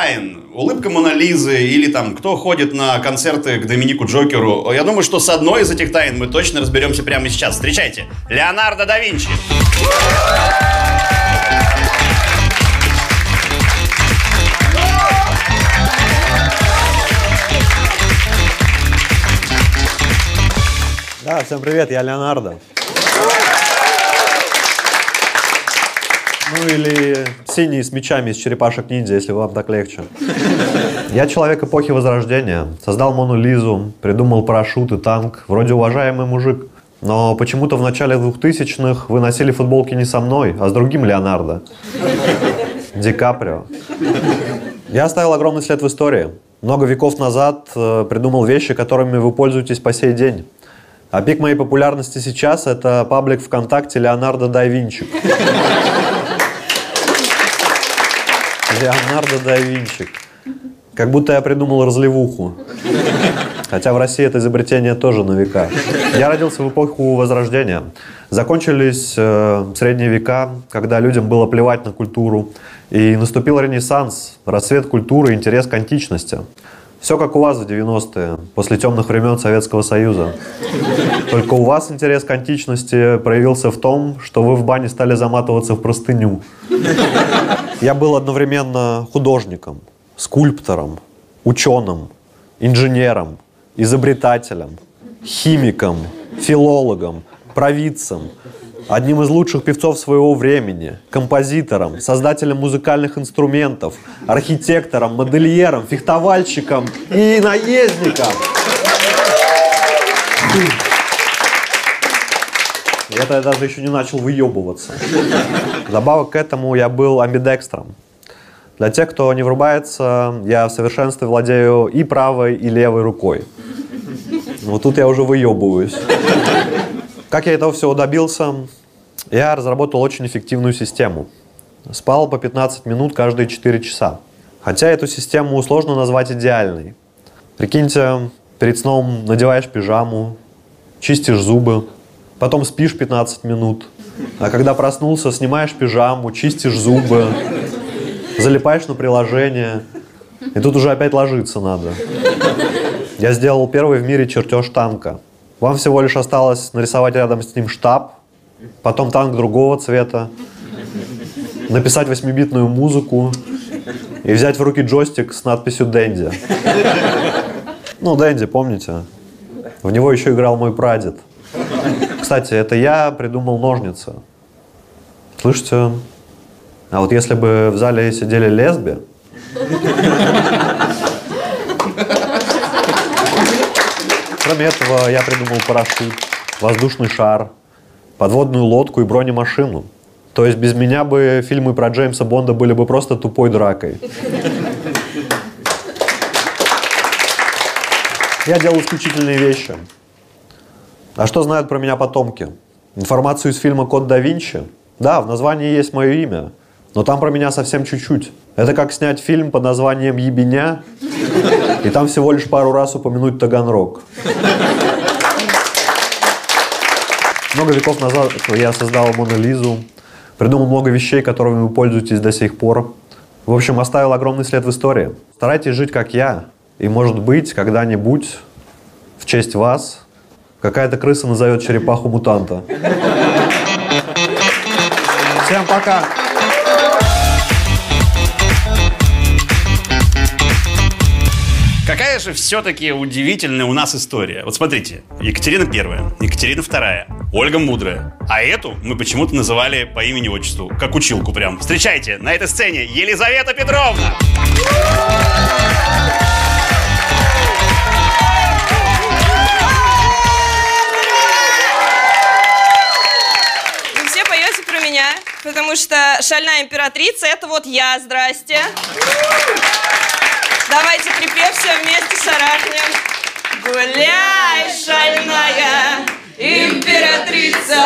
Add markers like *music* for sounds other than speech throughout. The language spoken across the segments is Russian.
Райан, улыбка Мона Лизы или там кто ходит на концерты к Доминику Джокеру. Я думаю, что с одной из этих тайн мы точно разберемся прямо сейчас. Встречайте, Леонардо да Винчи. Да, всем привет, я Леонардо. Ну или синий с мечами из черепашек ниндзя, если вам так легче. Я человек эпохи Возрождения. Создал Мону Лизу, придумал парашют и танк. Вроде уважаемый мужик. Но почему-то в начале 2000-х вы носили футболки не со мной, а с другим Леонардо. Ди Каприо. Я оставил огромный след в истории. Много веков назад э, придумал вещи, которыми вы пользуетесь по сей день. А пик моей популярности сейчас – это паблик ВКонтакте Леонардо да Винчи. Леонардо да Винчи. Как будто я придумал разливуху. Хотя в России это изобретение тоже на века. Я родился в эпоху Возрождения. Закончились э, средние века, когда людям было плевать на культуру. И наступил Ренессанс, расцвет культуры, интерес к античности. Все как у вас в 90-е, после темных времен Советского Союза. Только у вас интерес к античности проявился в том, что вы в бане стали заматываться в простыню. Я был одновременно художником, скульптором, ученым, инженером, изобретателем, химиком, филологом, провидцем, одним из лучших певцов своего времени, композитором, создателем музыкальных инструментов, архитектором, модельером, фехтовальщиком и наездником. Это я даже еще не начал выебываться. Добавок к этому я был амбидекстром. Для тех, кто не врубается, я в совершенстве владею и правой, и левой рукой. Вот тут я уже выебываюсь. Как я этого всего добился? Я разработал очень эффективную систему. Спал по 15 минут каждые 4 часа. Хотя эту систему сложно назвать идеальной. Прикиньте, перед сном надеваешь пижаму, чистишь зубы, потом спишь 15 минут, а когда проснулся, снимаешь пижаму, чистишь зубы, залипаешь на приложение, и тут уже опять ложиться надо. Я сделал первый в мире чертеж танка. Вам всего лишь осталось нарисовать рядом с ним штаб, потом танк другого цвета, написать восьмибитную музыку и взять в руки джойстик с надписью «Дэнди». Ну, Дэнди, помните? В него еще играл мой прадед. Кстати, это я придумал ножницы. Слышите? А вот если бы в зале сидели лесби, Кроме этого, я придумал парашют, воздушный шар, подводную лодку и бронемашину. То есть без меня бы фильмы про Джеймса Бонда были бы просто тупой дракой. Я делал исключительные вещи. А что знают про меня потомки? Информацию из фильма «Код да Винчи»? Да, в названии есть мое имя, но там про меня совсем чуть-чуть. Это как снять фильм под названием «Ебеня», и там всего лишь пару раз упомянуть Таганрог. Много веков назад я создал Лизу, придумал много вещей, которыми вы пользуетесь до сих пор. В общем, оставил огромный след в истории. Старайтесь жить как я, и, может быть, когда-нибудь в честь вас какая-то крыса назовет черепаху-мутанта. Всем пока! Какая же все-таки удивительная у нас история. Вот смотрите, Екатерина Первая, Екатерина Вторая, Ольга Мудрая. А эту мы почему-то называли по имени-отчеству, как училку прям. Встречайте, на этой сцене Елизавета Петровна! Вы все поете про меня, потому что шальная императрица это вот я, здрасте. Давайте припев все вместе шарахнем. Гуляй, шальная императрица,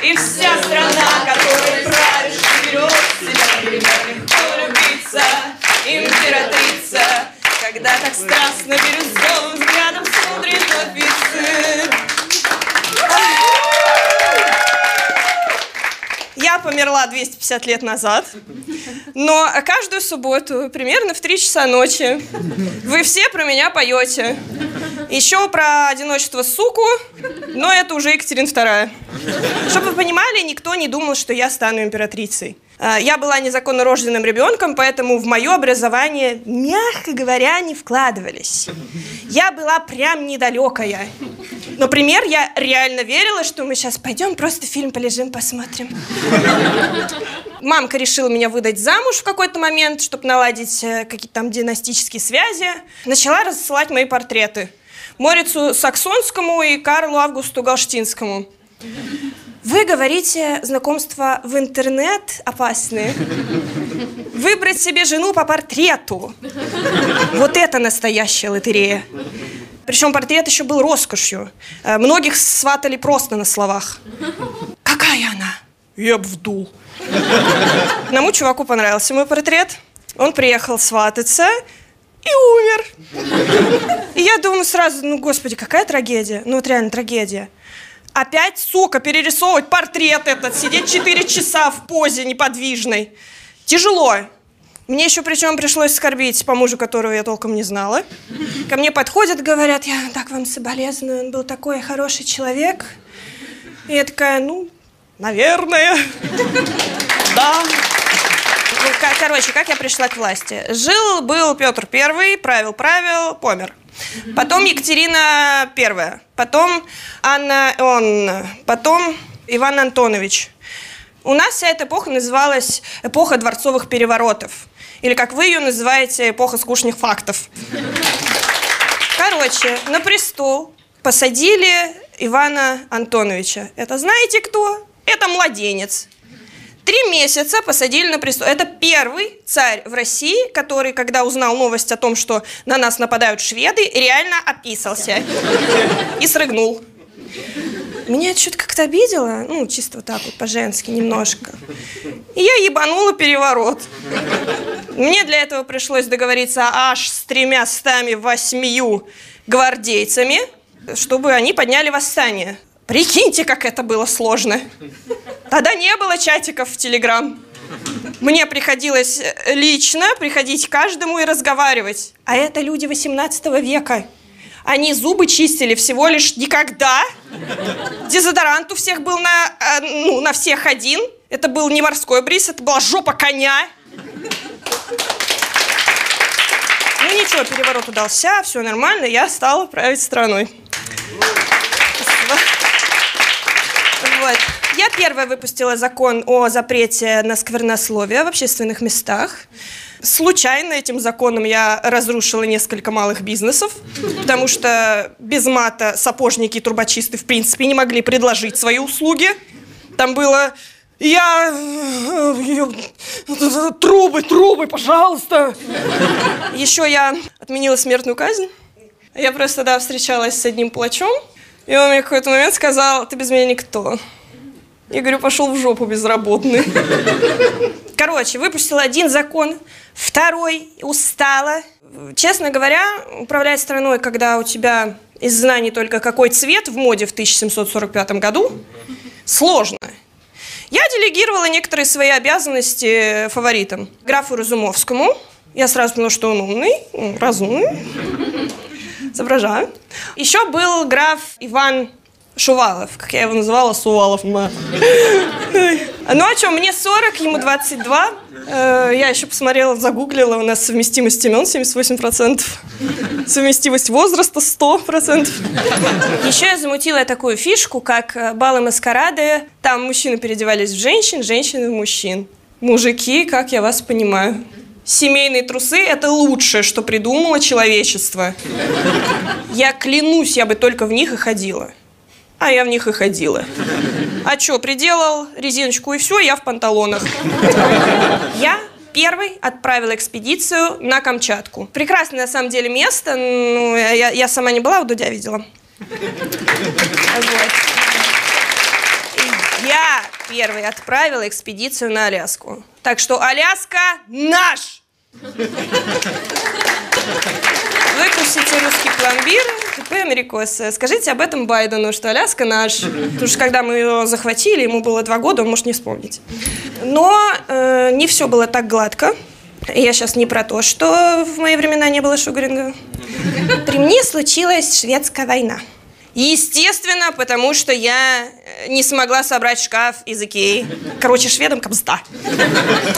и вся страна, которой правишь, берет себя тебе легко любиться. Императрица, когда так страстно бирюзовым взглядом смотрит офицер. Я померла 250 лет назад. Но каждую субботу, примерно в 3 часа ночи, вы все про меня поете. Еще про одиночество суку, но это уже Екатерина II. Чтобы вы понимали, никто не думал, что я стану императрицей. А, Я была незаконно рожденным ребенком, поэтому в мое образование, мягко говоря, не вкладывались. Я была прям недалекая. Например, я реально верила, что мы сейчас пойдем просто фильм полежим, посмотрим. Мамка решила меня выдать замуж в какой-то момент, чтобы наладить э, какие-то там династические связи. Начала рассылать мои портреты. Морицу Саксонскому и Карлу Августу Галштинскому. Вы говорите, знакомства в интернет опасны. Выбрать себе жену по портрету. Вот это настоящая лотерея. Причем портрет еще был роскошью. Э, Многих сватали просто на словах. Я б вдул. Одному чуваку понравился мой портрет. Он приехал свататься и умер. И я думаю сразу, ну, господи, какая трагедия. Ну, вот реально трагедия. Опять, сука, перерисовывать портрет этот, сидеть 4 часа в позе неподвижной. Тяжело. Мне еще причем пришлось скорбить по мужу, которого я толком не знала. Ко мне подходят, говорят, я так вам соболезную, он был такой хороший человек. И я такая, ну, наверное. Да. Ну, ко- Короче, как я пришла к власти? Жил, был Петр Первый, правил, правил, помер. Потом Екатерина Первая, потом Анна Иоанновна, потом Иван Антонович. У нас вся эта эпоха называлась эпоха дворцовых переворотов. Или, как вы ее называете, эпоха скучных фактов. Короче, на престол посадили Ивана Антоновича. Это знаете кто? Это младенец. Три месяца посадили на престол. Это первый царь в России, который, когда узнал новость о том, что на нас нападают шведы, реально описался и срыгнул. Меня это что-то как-то обидело, ну, чисто вот так вот, по-женски, немножко. И я ебанула переворот. Мне для этого пришлось договориться аж с тремя стами восьмию гвардейцами, чтобы они подняли восстание. Прикиньте, как это было сложно. Тогда не было чатиков в Телеграм. Мне приходилось э, лично приходить каждому и разговаривать. А это люди 18 века. Они зубы чистили всего лишь никогда. Дезодорант у всех был на, э, ну, на всех один. Это был не морской бриз, это была жопа коня. Ну ничего, переворот удался, все нормально, я стала править страной. Вот. Я первая выпустила закон о запрете на сквернословие в общественных местах. Случайно этим законом я разрушила несколько малых бизнесов, потому что без мата сапожники и трубочисты в принципе не могли предложить свои услуги. Там было я... э, Трубы, трубы, пожалуйста. Еще я отменила смертную казнь. Я просто, да, встречалась с одним плачом, и он мне в какой-то момент сказал, ты без меня никто. Я говорю, пошел в жопу безработный. Короче, выпустила один закон, второй устала. Честно говоря, управлять страной, когда у тебя из знаний только какой цвет в моде в 1745 году, сложно. Я делегировала некоторые свои обязанности фаворитам. Графу Разумовскому. Я сразу поняла, что он умный, разумный. Соображаю. Еще был граф Иван Шувалов, как я его называла, Сувалов. ма. *laughs* Ну мне 40, ему 22. Э, Я еще посмотрела, загуглила, у нас совместимость имен 78%. *laughs* Совместимость возраста 100%. Еще я замутила такую фишку, как э, балы маскарады. Там мужчины переодевались в женщин, женщины в мужчин. Мужики, как я вас понимаю. Семейные трусы – это лучшее, что придумало человечество. Я клянусь, я бы только в них и ходила. А я в них и ходила. А что, приделал резиночку и все, я в панталонах. Я первой отправила экспедицию на Камчатку. Прекрасное на самом деле место. Ну, я, я сама не была, у Дудя видела. Вот. Я первой отправила экспедицию на Аляску. Так что Аляска наш! Выкусите русский пломбир, Америкосы. Скажите об этом Байдену, что Аляска наш. Потому что когда мы ее захватили, ему было два года, он может не вспомнить. Но э, не все было так гладко. Я сейчас не про то, что в мои времена не было шугаринга. При мне случилась шведская война. Естественно, потому что я э, не смогла собрать шкаф из Икеи. Короче, шведам капста.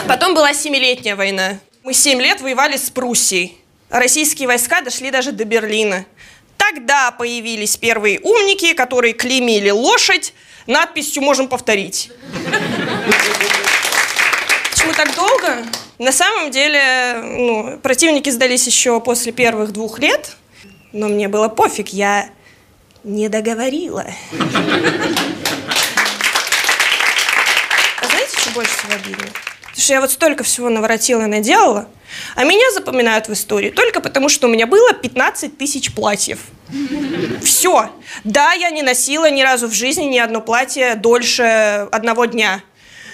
Потом была семилетняя война. Мы семь лет воевали с Пруссией. Российские войска дошли даже до Берлина. Тогда появились первые умники, которые клеймили лошадь надписью «Можем повторить». Почему так долго? На самом деле, ну, противники сдались еще после первых двух лет, но мне было пофиг, я не договорила. А знаете, что больше всего обидно? Потому что я вот столько всего наворотила и наделала, а меня запоминают в истории только потому, что у меня было 15 тысяч платьев. Все. Да, я не носила ни разу в жизни ни одно платье дольше одного дня.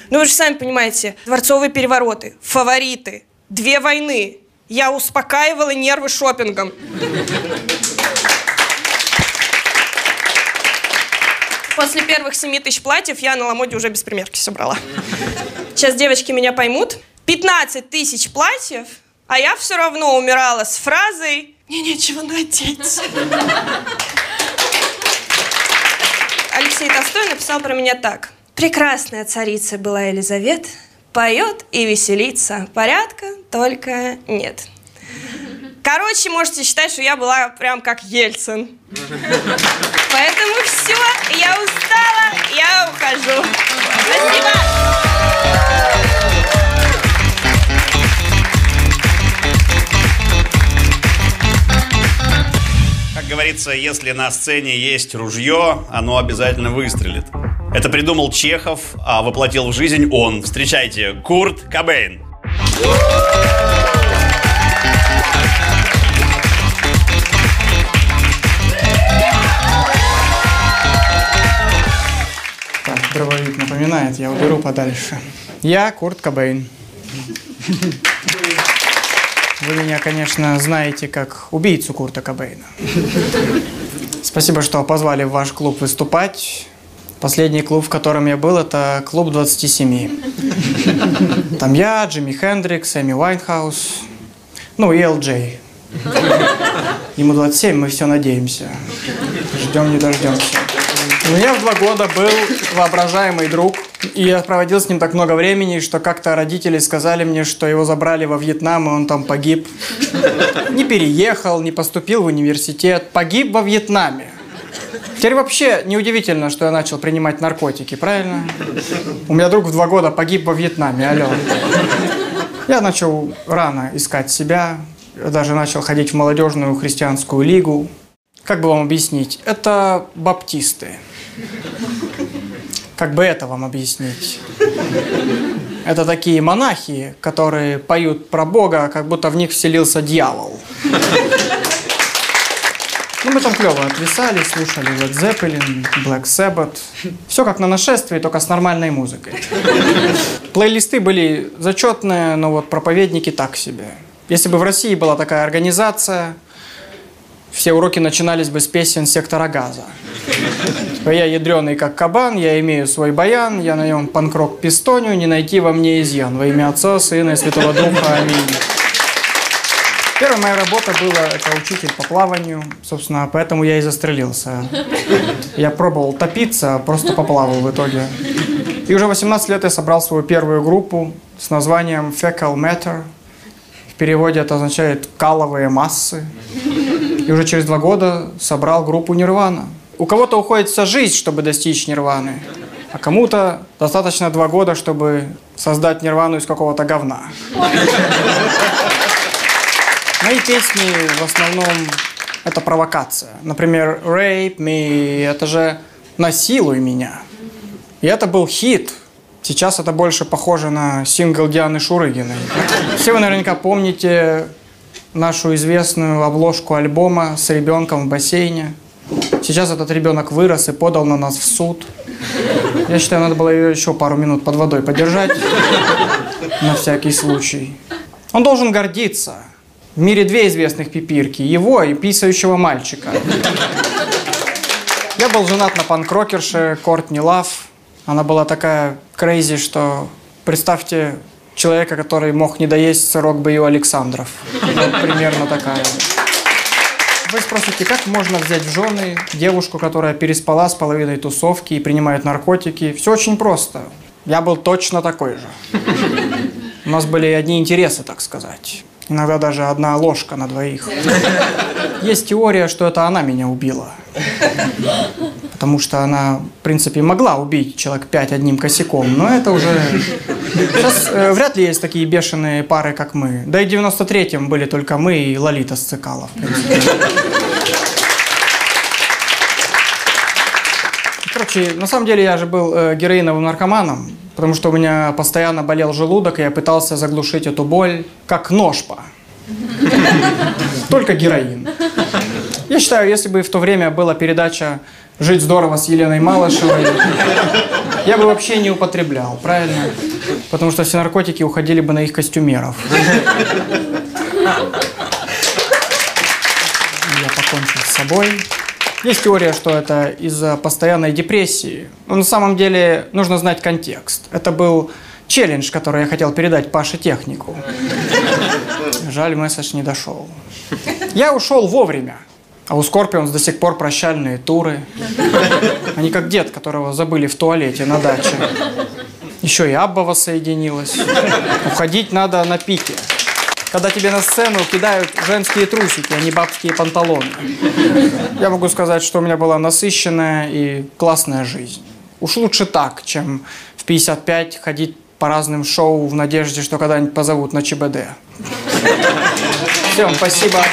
Ну, вы же сами понимаете, дворцовые перевороты, фавориты, две войны. Я успокаивала нервы шопингом. После первых семи тысяч платьев я на Ламоде уже без примерки все брала. Сейчас девочки меня поймут. 15 тысяч платьев, а я все равно умирала с фразой «Мне нечего надеть». Алексей Толстой написал про меня так. Прекрасная царица была Елизавета, поет и веселится, порядка только нет. Короче, можете считать, что я была прям как Ельцин. Поэтому все, я устала, я ухожу. Спасибо. Как говорится, если на сцене есть ружье, оно обязательно выстрелит. Это придумал Чехов, а воплотил в жизнь он. Встречайте, Курт Кобейн. Так, дробовик напоминает, я уберу подальше. Я Курт Кобейн. Вы меня, конечно, знаете как убийцу Курта Кобейна. Спасибо, что позвали в ваш клуб выступать. Последний клуб, в котором я был, это клуб 27. Там я, Джимми Хендрикс, Эми Уайнхаус, ну и Эл Джей. Ему 27, мы все надеемся. Ждем, не дождемся. У меня в два года был воображаемый друг, и я проводил с ним так много времени, что как-то родители сказали мне, что его забрали во Вьетнам, и он там погиб. Не переехал, не поступил в университет, погиб во Вьетнаме. Теперь вообще неудивительно, что я начал принимать наркотики, правильно? У меня друг в два года погиб во Вьетнаме, алло. Я начал рано искать себя, даже начал ходить в молодежную христианскую лигу. Как бы вам объяснить? Это баптисты. Как бы это вам объяснить? Это такие монахи, которые поют про Бога, как будто в них вселился дьявол. Ну, мы там клево отвисали, слушали Led Zeppelin, Black Sabbath. Все как на нашествии, только с нормальной музыкой. Плейлисты были зачетные, но вот проповедники так себе. Если бы в России была такая организация, все уроки начинались бы с песен сектора газа. Я ядреный как кабан, я имею свой баян, я на нем панкрок пистоню, не найти во мне изъян. Во имя Отца, Сына и Святого Духа. Аминь. Первая моя работа была это учитель по плаванию. Собственно, поэтому я и застрелился. Я пробовал топиться, просто поплавал в итоге. И уже 18 лет я собрал свою первую группу с названием Fecal Matter. В переводе это означает «каловые массы». И уже через два года собрал группу Нирвана. У кого-то уходит вся жизнь, чтобы достичь Нирваны, а кому-то достаточно два года, чтобы создать Нирвану из какого-то говна. Мои песни в основном это провокация. Например, «Rape me» — это же «Насилуй меня». И это был хит. Сейчас это больше похоже на сингл Дианы Шурыгиной. Все вы наверняка помните нашу известную обложку альбома с ребенком в бассейне. Сейчас этот ребенок вырос и подал на нас в суд. Я считаю, надо было ее еще пару минут под водой подержать. На всякий случай. Он должен гордиться. В мире две известных пипирки. Его и писающего мальчика. Я был женат на панкрокерше Кортни Лав. Она была такая крейзи, что представьте человека, который мог не доесть сырок Бою Александров. Вот примерно такая. Вы спросите, как можно взять в жены девушку, которая переспала с половиной тусовки и принимает наркотики? Все очень просто. Я был точно такой же. У нас были одни интересы, так сказать. Иногда даже одна ложка на двоих. Есть теория, что это она меня убила. Потому что она, в принципе, могла убить человек пять одним косяком, но это уже... Сейчас э, вряд ли есть такие бешеные пары, как мы. Да и в 93-м были только мы и Лолита Сцикала, в принципе. Короче, на самом деле я же был э, героиновым наркоманом, потому что у меня постоянно болел желудок, и я пытался заглушить эту боль как ножпа. Только героин. Я считаю, если бы в то время была передача «Жить здорово» с Еленой Малышевой, я бы вообще не употреблял, правильно? Потому что все наркотики уходили бы на их костюмеров. Я покончил с собой. Есть теория, что это из-за постоянной депрессии. Но на самом деле нужно знать контекст. Это был челлендж, который я хотел передать Паше технику. Жаль, месседж не дошел. Я ушел вовремя. А у Скорпионс до сих пор прощальные туры. Они как дед, которого забыли в туалете на даче. Еще и ABBA воссоединилась. Уходить надо на пике. Когда тебе на сцену кидают женские трусики, а не бабские панталоны. Я могу сказать, что у меня была насыщенная и классная жизнь. Уж лучше так, чем в 55 ходить по разным шоу в надежде, что когда-нибудь позовут на ЧБД. Всем спасибо.